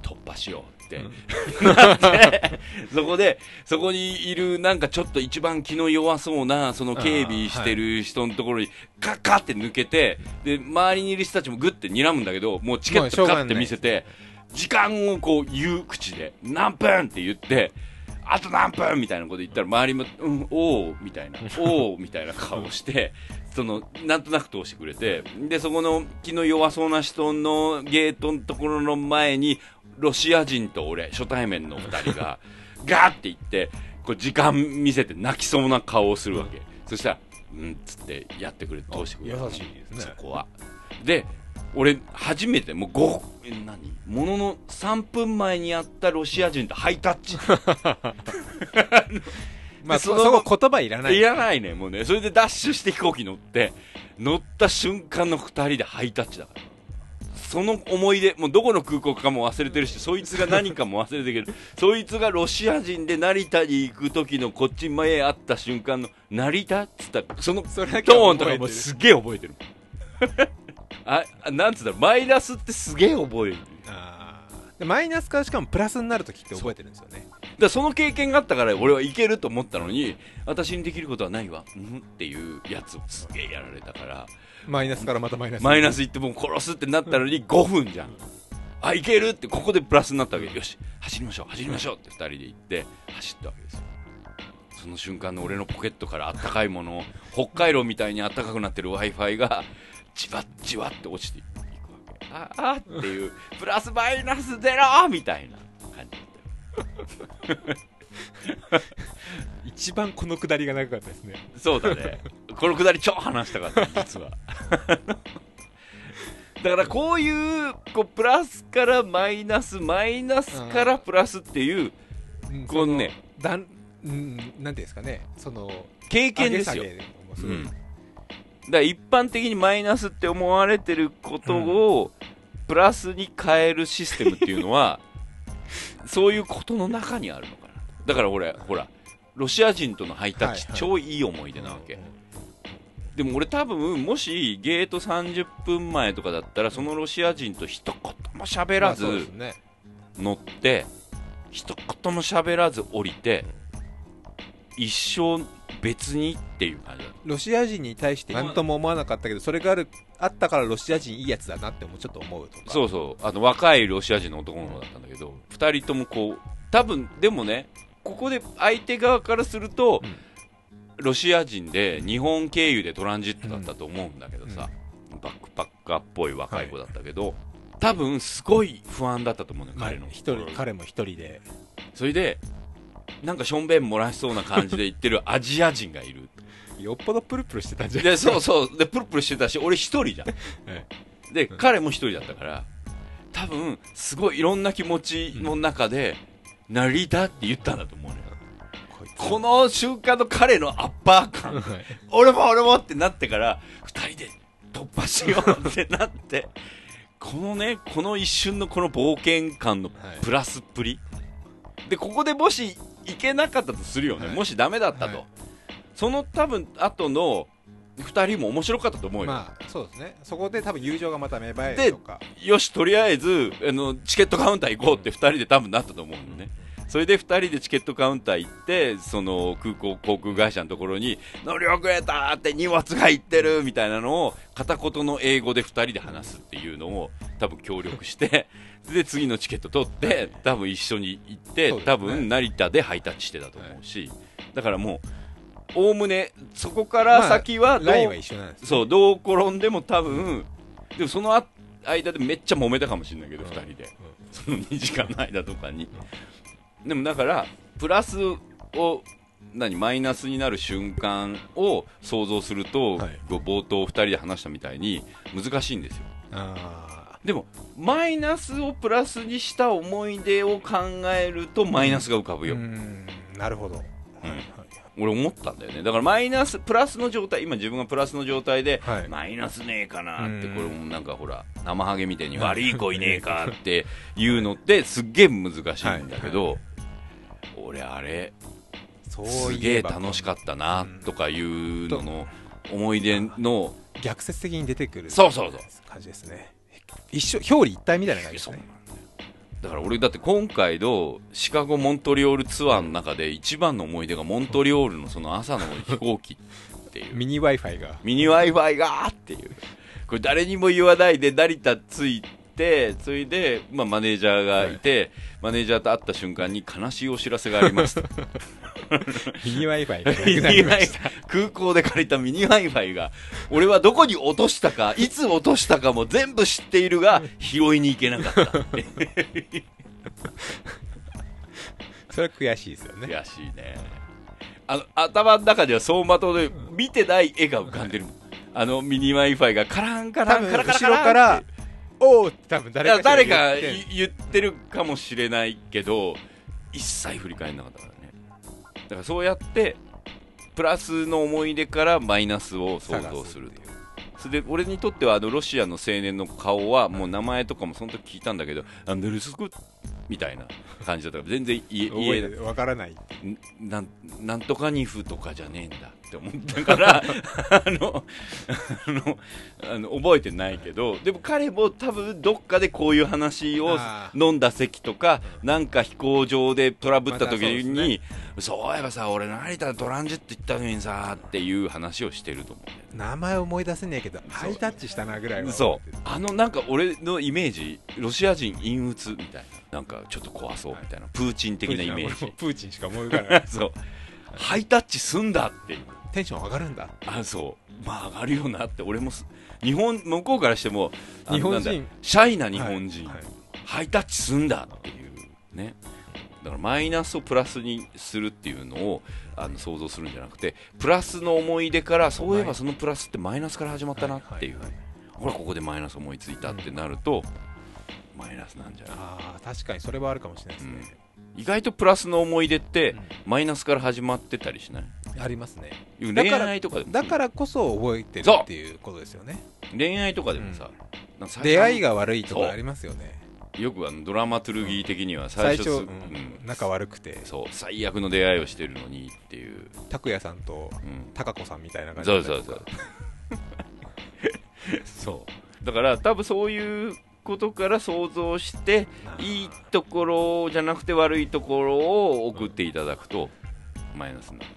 突破しようって、そこでそこにいるなんかちょっと一番気の弱そうなその警備してる人のところにカッカッって抜けてで周りにいる人たちもグッて睨むんだけどもうチケットカッて見せて時間をこう言う口で何分って言ってあと何分みたいなこと言ったら周りも、うん、おおみたいな、おおみたいな顔して、その、なんとなく通してくれて、で、そこの気の弱そうな人のゲートのところの前に、ロシア人と俺、初対面の二人が、ガーって言って、こう時間見せて泣きそうな顔をするわけ。そしたら、うんっつってやってくれて、通してくれた優しいですねそこは。で、俺、初めて、もう5、え何？ものの3分前にやったロシア人とハイタッチ。まあその言葉いらないいらないね、もうね。それでダッシュして飛行機乗って、乗った瞬間の二人でハイタッチだから。その思い出、もうどこの空港かも忘れてるし、そいつが何かも忘れてるけど、そいつがロシア人で成田に行く時のこっち前会った瞬間の、成田っつったら、そのトはーンとかもすげえ覚えてる。あ、あなんつったら、マイナスってすげえ覚える。あマイナスからしかもプラスになるときって覚えてるんですよね。だその経験があったから俺はいけると思ったのに私にできることはないわ、うん、っていうやつをすげえやられたからマイナスからまたマイナス。マイナスいってもう殺すってなったのに5分じゃん。あいけるってここでプラスになったわけ。よし走りましょう走りましょうって2人で行って走ったわけですよ。その瞬間の俺のポケットからあったかいもの北海道みたいにあったかくなってる w i f i がじわっじわって落ちていくわけ。ああっていうプラスマイナスゼロみたいな感じだった。よ 一番このくだりが長かったですね。そうだね。このくだり超話したかった、実は。だからこういう、こう、プラスからマイナス、マイナスからプラスっていううんこのねだんうんなんていうんですかねその経験ですよ。うん。だから一般的にマイナスって思われてることを、プラスに変えるシステムっていうのは、そういうことの中にあるのかな。だから俺、ほら、ロシア人とのハイタッチ、はいはい超いい思い出なわけ、うんでも俺多分もしゲート30分前とかだったらそのロシア人と一言も喋らず乗って一言も喋らず降りて一生別にっていう感じロシア人に対して何とも思わなかったけどそれがあるあったからロシア人いいやつだなってもちょっと思うとか。たそうそう。あの若いロシア人の男の子だったんだけど2人ともこう多分でもねここで相手側からすると、うんロシア人で日本経由でトランジットだったと思うんだけどさ、バックパッカーっぽい若い子だったけど、多分すごい不安だったと思うのよ、まあ彼の。一人彼も一人で。それでなんかしょんべん漏らしそうな感じで言ってるアジア人がいる。よっぽどプルプルしてたんじゃでそうそう。でプルプルしてたし俺一人じゃん。はい。で彼も一人だったから多分すごいいろんな気持ちの中で「成田」って言ったんだと思うのよこの瞬間の彼のアッパー感。はい。俺も俺もってなってから2人で突破しようってなってこのねこの一瞬のこの冒険感のはい。プラスっぷり、でここでもしいけなかったとするよね、はい。もしダメだったと、はい。その多分後の2人も面白かったと思うよ、まあそうですね。そこで多分友情がまた芽生えでるとか。よしとりあえずあのチケットカウンター行こうって2人で多分なったと思うのね、それで2人でチケットカウンター行ってその空港航空会社のところに乗り遅れたって荷物が行ってる！みたいなのを片言の英語で2人で話すっていうのを多分協力して で次のチケット取って多分一緒に行って、多分成田でハイタッチしてたと思うし、だからもうおおむねそこから先はどう、ラインは一緒なんですね。そうどう転んでも多分でもそのあ間でめっちゃ揉めたかもしれないけど、うん。2人でその2時間の間とかにでもだからプラスを何マイナスになる瞬間を想像すると、はい。冒頭2人で話したみたいに難しいんですよ。あでもマイナスをプラスにした思い出を考えるとマイナスが浮かぶよ、ーうーん。なるほど、はいはい俺思ったんだよね。だからマイナスプラスの状態今自分がプラスの状態で、はい。マイナスねえかなってうん。これもなんかほら生ハゲみたいに悪い子いねえかって いうのってすっげえ難しいんだけど、俺あれすげえ楽しかったなうん。とかいうのの思い出の逆説的に出てくるそうそうそう。感じですね。一緒表裏一体みたいな感じですね。だから俺だって今回のシカゴ・モントリオールツアーの中で一番の思い出がモントリオールのその朝の飛行機っていう。ミニ w i f i が。ミニ Wi-Fi がっていう。これ誰にも言わないで成田着いて、それで、まあ、マネージャーがいて、マネージャーと会った瞬間に悲しいお知らせがあります と。ミニ Wi-Fi 空港で借りたミニ Wi-Fi が、俺はどこに落としたか、いつ落としたかも全部知っているが、拾いに行けなかったって。それは悔しいですよね悔しいね。あの、頭の中では走馬灯で見てない絵が浮かんでるもん。あのミニ Wi-Fi がカランカランカラカラ後ろからっておおって多分誰か誰か言ってるかもしれないけど一切振り返んなかったからね。だからそうやってプラスの思い出からマイナスを想像するとそれで俺にとってはあのロシアの青年の顔はもう名前とかもその時聞いたんだけどアンデルスクみたいな感じだったから全然言え言え覚えてわからない。んなんなんとかニフとかじゃねえんだって思ったからあのあのあの覚えてないけどでも彼も多分どっかでこういう話をあ飲んだ席とかなんか飛行場でトラブった時またそうですに、そういえばさ俺成田トランジット行ったのにさっていう話をしてると思う名前思い出せねえけどハイタッチしたなぐらいは。そう。あのなんか俺のイメージロシア人陰鬱みたいななんかちょっと怖そうみたいなプーチン的なイメージ。プーチンしか思い浮かばない。そう。ハイタッチすんだっていうテンション上がるんだ。あそう。まあ上がるよなって俺もす日本向こうからしても日本人。シャイな日本人、はい。はいハイタッチすんだっていうね。だからマイナスをプラスにするっていうのをあの想像するんじゃなくてプラスの思い出からそういえばそのプラスってマイナスから始まったなっていう、はいはいはい。ほらここでマイナス思いついたってなると、マイナスなんじゃない？ああ確かにそれはあるかもしれないですね、意外とプラスの思い出って、うん。マイナスから始まってたりしない？ありますね。恋だから愛とかでもだからこそ覚えてるっていうことですよね。恋愛とかでもさ、なん出会いが悪いとかありますよね。よくあのドラマトゥルギー的には最初うん。うん仲悪くて。そう最悪の出会いをしてるのにっていう、拓也さんとうん、貴子さんみたいな感じそうそうそう。そう。だから多分そういうことから想像していいところじゃなくて悪いところを送っていただくとマイナスになる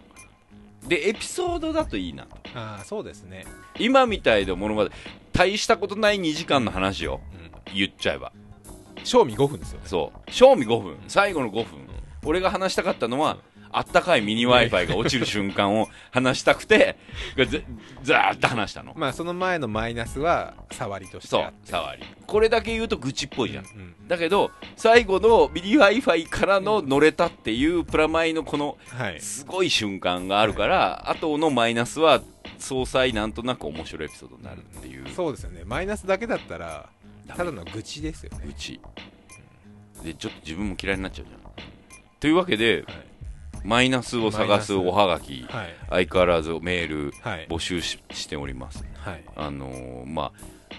でエピソードだといいなと。ああそうですね、今みたいなものまで大したことない2時間の話をうん、言っちゃえば。賞味5分ですよね。そう。賞味5分。最後の5分。俺が話したかったのはあったかいミニ w i f i が落ちる瞬間を話したくてずずーっと話したの。まあその前のマイナスは触りとして。そう触り。これだけ言うと愚痴っぽいじゃん、うんうんだけど最後のミニ w i f i からの乗れたっていうプラマイのこのはい。すごい瞬間があるから、後のマイナスは総裁なんとなく面白いエピソードになるっていう、そうですよね。マイナスだけだったらただの愚痴ですよね。愚痴。でちょっと自分も嫌いになっちゃうじゃん。というわけではいマイナスを探すおはがき。はい。相変わらずメールはい。募集ししております。はい。あのーまあ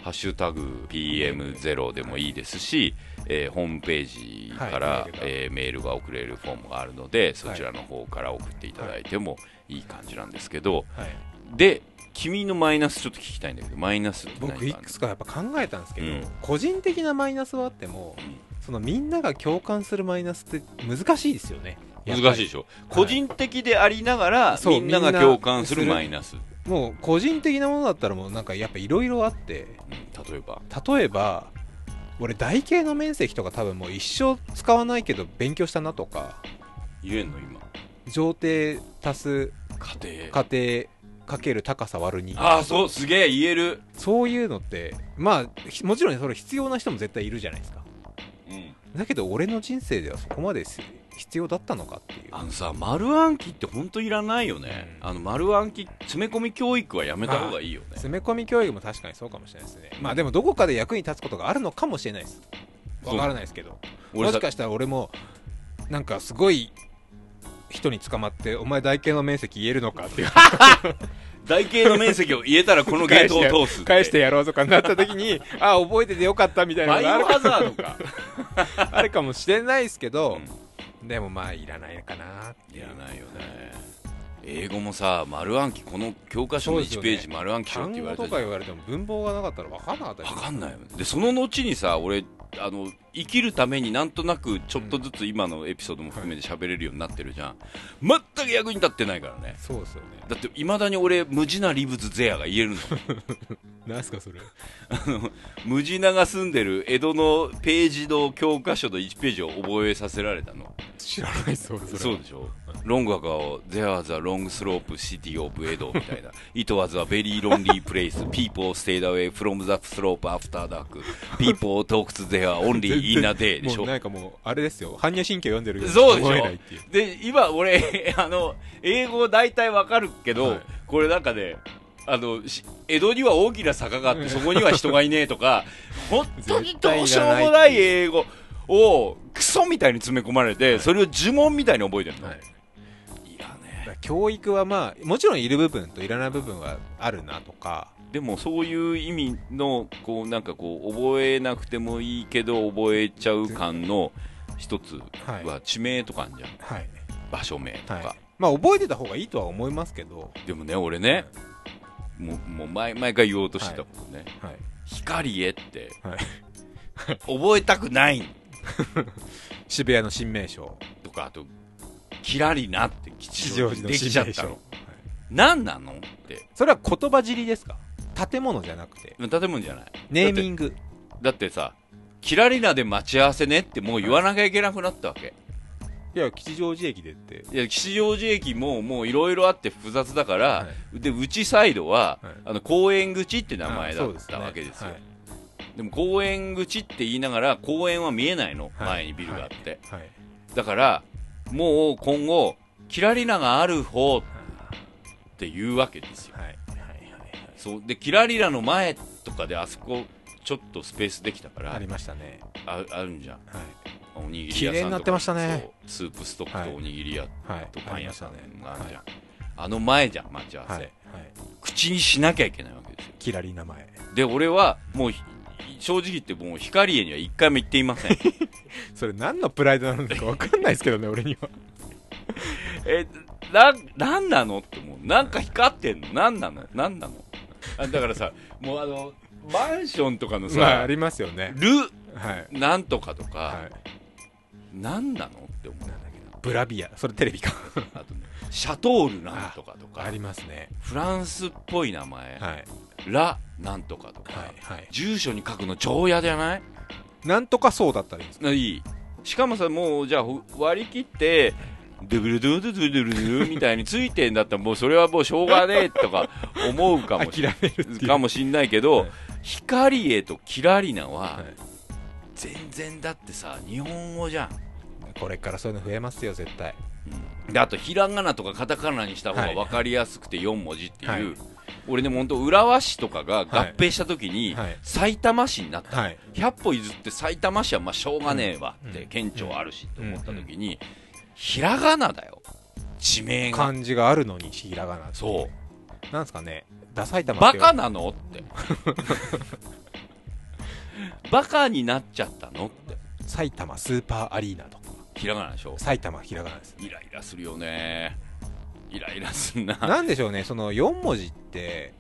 ハッシュタグ PM0 でもいいですし、えーホームページから、はい。メールがえーメールが送れるフォームがあるのでそちらの方から送っていただいてもいい感じなんですけど、はい。で君のマイナスちょっと聞きたいんだけどマイナスって僕いくつかやっぱ考えたんですけど、うん。個人的なマイナスはあってもそのみんなが共感するマイナスって難しいですよね難しいでしょ。ょ、個人的でありながらみんなが共感するマイナス、もう個人的なものだったらもうなんかやっぱいろいろあって。うん例えば。例えば俺台形の面積とか多分もう一生使わないけど勉強したなとか。言えんの今。上底足す家庭。過程かける高さ割る2ああそうすげえ言える、そういうのってまあひもちろんそれ必要な人も絶対いるじゃないですか。うん、だけど俺の人生ではそこまです必要だったのかっていう。あのさ丸暗記って本当いらないよね、うん。あの丸暗記詰め込み教育はやめた方がいいよね。詰め込み教育も確かにそうかもしれないですね。まあでもどこかで役に立つことがあるのかもしれないです。わからないですけど。もしかしたら俺もなんかすごい人に捕まってお前台形の面積言えるのかっていう。台形の面積を言えたらこのゲートを通す返してやろうとかになった時にあ覚えててよかったみたいなのがあるか。あるかもしれないですけどう、んでもまあいらないかないらないよね。英語もさ丸暗記この教科書の1ページ丸暗記しろって単言われたじゃん。語とか言われても文法がなかったら分かんなかったり分かんないよね。でその後にさ俺あの生きるためになんとなくちょっとずつ今のエピソードも含めて喋れるようになってるじゃん、全く役に立ってないからね。そうですよね。だっていまだに俺無地なリブズゼアが言えるの。何すかそれ。無地なが住んでる江戸のページの教科書の1ページを覚えさせられたの。知らないです俺それ。そうでしょ。ロングアカ There was a long slope city of Edo みたいな。It was a very lonely place People stayed away from the slope after dark People talked there only in a day でしょ。もうなんかもうあれですよ。般若心経読んでるそうでしょ。で今俺 あの英語大体わかるけど、はい。これなんかねあのし江戸には大きな坂があってそこには人がいねえとか 本当にどうしようもない英語をクソみたいに詰め込まれて、それを呪文みたいに覚えてるの、はい。教育はまあもちろんいる部分といらない部分はあるなとかでもそういう意味のこうなんかこう覚えなくてもいいけど覚えちゃう感の一つは地名とかあんじゃん。はい、場所名とか、はい、まあ覚えてた方がいいとは思いますけど、でもね俺ねもうもう前毎回言おうとしてたことね、はい。光へって。はい、覚えたくない。渋谷の新名所。とかあとキラリナって吉吉祥寺できちゃったの。はい。何なのって。それは言葉尻ですか？建物じゃなくて。建物じゃない。ネーミング。だってさキラリナで待ち合わせねってもう言わなきゃいけなくなったわけ、いや吉祥寺駅でって。いや吉祥寺駅ももういろいろあって複雑だから、はで内サイドは、はい。あの公園口って名前だったわけですよ。はい。でも公園口って言いながら公園は見えないの、はい。前にビルがあって、はい。だからもう今後キラリナがある方っていうわけですよ。はいそう。でキラリナの前とかであそこちょっとスペースできたからありましたね。ああるんじゃん。はい。おにぎり屋さんになってましたね。スープストックとおにぎり屋はいとパン屋さん。があるじゃん、あの前じゃん待ち合わせ、はい。はい。口にしなきゃいけないわけですよ。キラリ名前。で俺はもうひ正直言ってもう光栄には一回も行っていません。それ何のプライドなのか分かんないですけどね俺には。えななんなのってもう。なんか光ってんの？なんなの？なんなの？あだからさもうあのマンションとかのさ、まあありますよね。ルはい。なんとかとか、はい。なんなのって思うんだけど。ブラビア。それテレビか。あとねシャトールなんとかとかありますね。フランスっぽい名前、はい。ラなんとかとか、はいはい。住所に書くの超嫌じゃない？なんとかそうだったらいいんですかいい。しかもさもうじゃあふ割り切ってドゥブルドゥドゥドゥドゥルドゥみたいについてんだったらもうそれはもうしょうがねえとか思うかもし諦めるっていう。かもしんないけど、はい光栄とキラリナははい。全然だってさ日本語じゃん、これからそういうの増えますよ絶対。であとひらがなとかカタカナにした方が分かりやすくて4文字っていう、はい。俺でも本当浦和市とかが合併した時にはい。埼玉市になった、はい。100歩譲って埼玉市はまあしょうがねえわって、うん。県庁あるしって思った時に、ひらがなだよ。地名が。漢字があるのにひらがなそう。なんですかね。ダサい玉バカなのって。バカになっちゃったのって。埼玉スーパーアリーナとか。ひらがなでしょ？埼玉ひらがなです。イライラするよね。イライラすんな。なんでしょうね。その4文字って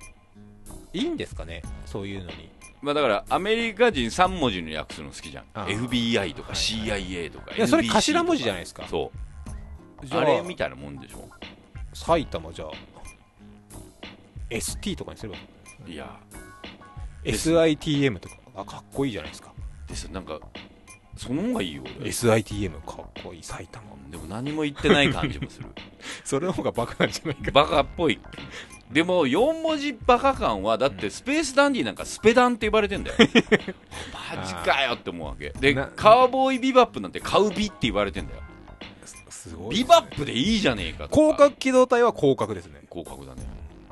いいんですかね？そういうのに。まあだからアメリカ人3文字の訳するの好きじゃん。FBI とかはい CIA とかいやそれ頭文字じゃとないですかか。そうあれみたいなもんでしょ？埼玉じゃあ ST とかにすればいや。SITM とか。あかっこいいじゃないですか。ですなんかその方がいいよ俺。SITM かっこいい。埼玉。でも何も言ってない感じもする。それの方がバカなんじゃないか。バカっぽい。でも4文字バカ感はだってスペースダンディなんかスペダンって呼ばれてんだよ。マジかよって思うわけ。でなカウボーイビバップなんてカウビって言われてんだよすごいビバップでいいじゃねえかとか。広角機動隊は広角ですね。広角だね。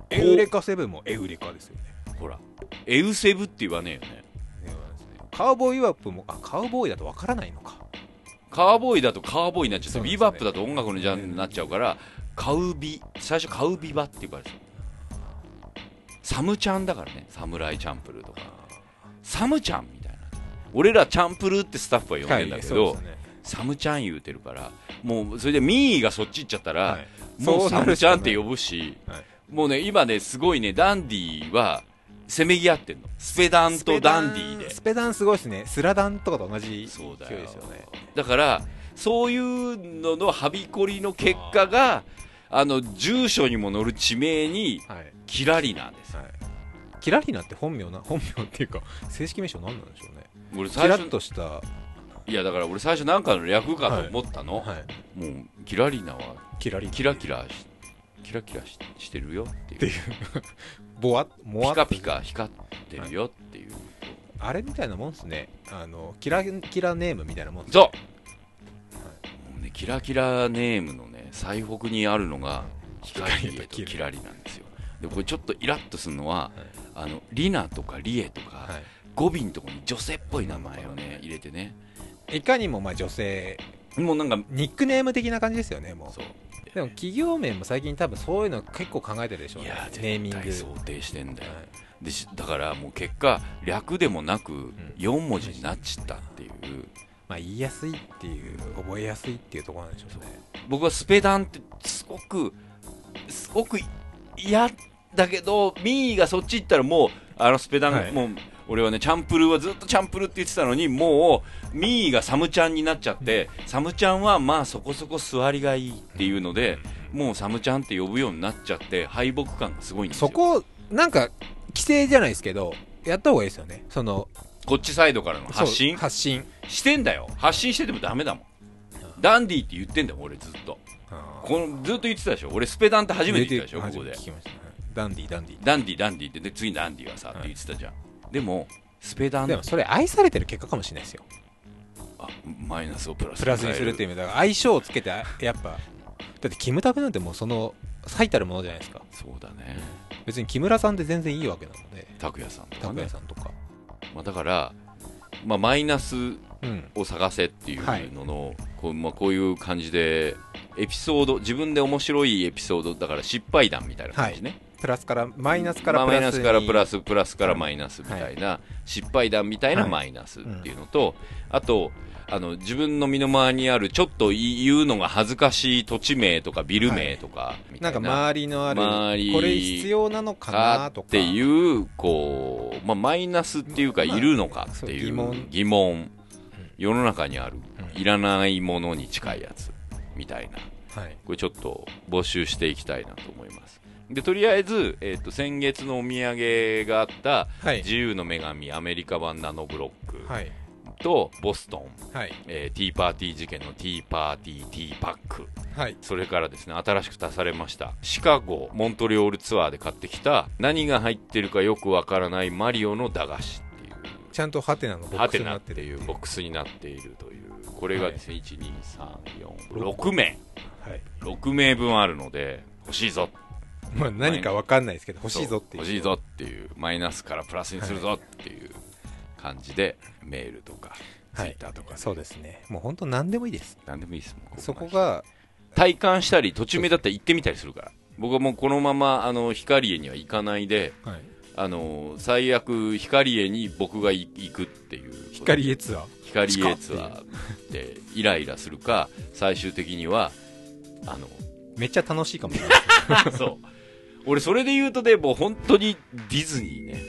エウレカセブンもエウレカですよね。ほら。エウセブって言わねえよね。カウボーイワップもあカウボーイだとわからないのか。カーボーイだとカーボーイになっちゃって、そうビバップだと音楽のジャンルになっちゃうから、カウビ、最初カウビバって言われてた。サムちゃんだからね、サムライチャンプルーとか。サムちゃんみたいな。俺らチャンプルーってスタッフは呼んでんだけど、そうですねサムちゃん言うてるから、もうそれでミーがそっち行っちゃったら、はい。もうサムちゃんって呼ぶし、はい。もうね、今ね、すごいね、ダンディは、せめぎ合ってんの。スペダンとダンディで。スペダンすごいですね。スラダンとかと同じ勢いですよね。だからそういうののはびこりの結果があの住所にも載る地名にはい。キラリなんです。よはい。キラリナって本名な本名っていうか正式名称何なんでしょうね。俺キラッとしたはいやだから俺最初なんかの略かと思ったの、い。もうキラリナはキラリナ。キラキラしキラキラししてるよっていう。ボワモワピカピカ光ってるよっていう、あれみたいなもんですね。あのキラキラネームみたいなもんですそう、もうね、キラキラネームのね最北にあるのが光栄とキラ。リなんですよ。でこれちょっとイラッとするのは、あのリナとかリエとか、はい。語尾のところに女性っぽい名前をね入れてねいかにもまあ女性もうなんかニックネーム的な感じですよねもそう。うでも企業名も最近多分そういうの結構考えてるでしょうね。いやネーミング。想定してんだよ、はい。でしだからもう結果略でもなく4文字になっちったっていう。まあ言いやすいっていう覚えやすいっていうところなんでしょうね。僕はスペダンってすごくすごく嫌だけどミーがそっち行ったらもうあのスペダン、はい。もう俺はねチャンプルーはずっとチャンプルーって言ってたのにもうミーがサムちゃんになっちゃって、サムちゃんはまあそこそこ座りがいいっていうので、もうサムちゃんって呼ぶようになっちゃって敗北感がすごいんですよ。そこなんか規制じゃないですけどやった方がいいですよね。そのこっちサイドからの発信？発信。してんだよ。発信しててもダメだもん。ダンディって言ってんだよ俺ずっと。このずっと言ってたでしょ？俺スペダンって初めて言ったでしょ？ここで。ダンディダンディダンディダンディって。で次ダンディはさ、って言ってたじゃんでもスペダンでもそれ愛されてる結果かもしれないですよ。あマイナスをプラスプラスにするっていう意味だから相性をつけてあやっぱだってキムタクなんてもうその最たるものじゃないですか。そうだね。別に木村さんで全然いいわけなので拓哉さんとか拓ね哉さんとか。まあ、だから、まあ、マイナスうん。を探せっていうのの、こうまあ、こういう感じでエピソード自分で面白いエピソードだから失敗談みたいな感じね、プラスからマイナスからまあプラスにマイナスからプラスプラスからマイナスみたいな、失敗談みたいなはいマイナスっていうのと、あとあの自分の身の回りにあるちょっと言うのが恥ずかしい土地名とかビル名とかみたな、ないんか周りのあるこれ必要なのかかなとか。っていうこう、まあ、マイナスっていうか、まあいるのかっていう疑問。疑問。世の中にある、うん。いらないものに近いやつ。みたいな。はい。これちょっと募集していきたいなと思いますでとりあえず、えー、と先月のお土産があったはい。自由の女神アメリカ版ナノブロックはい。とボストン、はい。えーティーパーティー事件のティーパーティーティーパック。はい。それからですね新しく足されましたシカゴモントリオールツアーで買ってきた何が入ってるかよくわからないマリオの駄菓子っていう。ちゃんとハテナのボックスになっていうボックスになっているという。これがですね、12346名。はい。6名分あるので欲しいぞまあ何かわかんないですけど欲しいぞっていう。欲しいぞっていう。マイナスからプラスにするぞっていう感じでメールとかツイはいッターとか、そうですね。もう本当何でもいいです。何でもいいです。そこが体感したり途中目だったら行ってみたりするから。僕はもうこのままあの光栄には行かないではい。あの最悪光栄に僕が行くっていう。光エツアー。光栄ツアーでイライラするか最終的にはあのめっちゃ楽しいかもしれない。そう俺それで言うとねもう本当にディズニーね、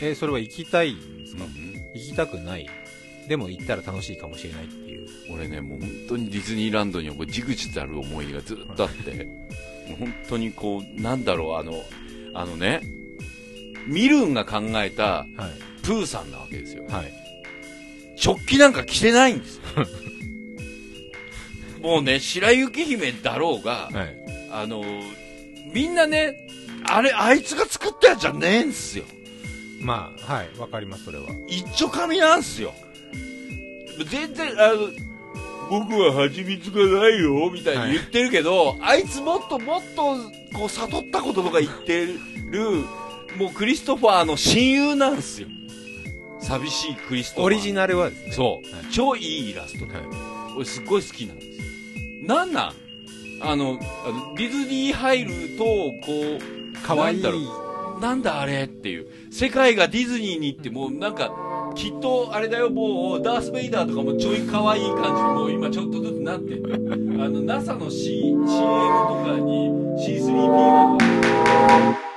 えー。それは行きたいんですか、うん。行きたくない。でも行ったら楽しいかもしれないっていう。俺ねもう本当にディズニーランドにはこうじくじたる思いがずっとあって。もう本当にこうなんだろうあのあのねミルンが考えたはい。プーさんなわけですよ。はい。食器なんか着てないんですよ。もうね白雪姫だろうがはい。あのみんなねあれあいつが作ったやつじゃねえんすよ。まあはいわかりますそれは。一丁紙なんすよ。全然あの僕は蜂蜜がないよみたいに言ってるけど、あいつもっともっとこう悟ったこととか言ってるもうクリストファーの親友なんすよ。寂しいクリストファー。オリジナルはですね。そう、はい。超いいイラストで、はい。俺すっごい好きなんですよ。なんなんあのディズニー入るとこうかわいいなんだろう。なんだあれっていう。世界がディズニーに行ってもうなんかきっとあれだよもうダース・ベイダーとかもちょい可愛い感じにもう今ちょっとずつなって。るあの NASA の、C、CM とかに C3PO とか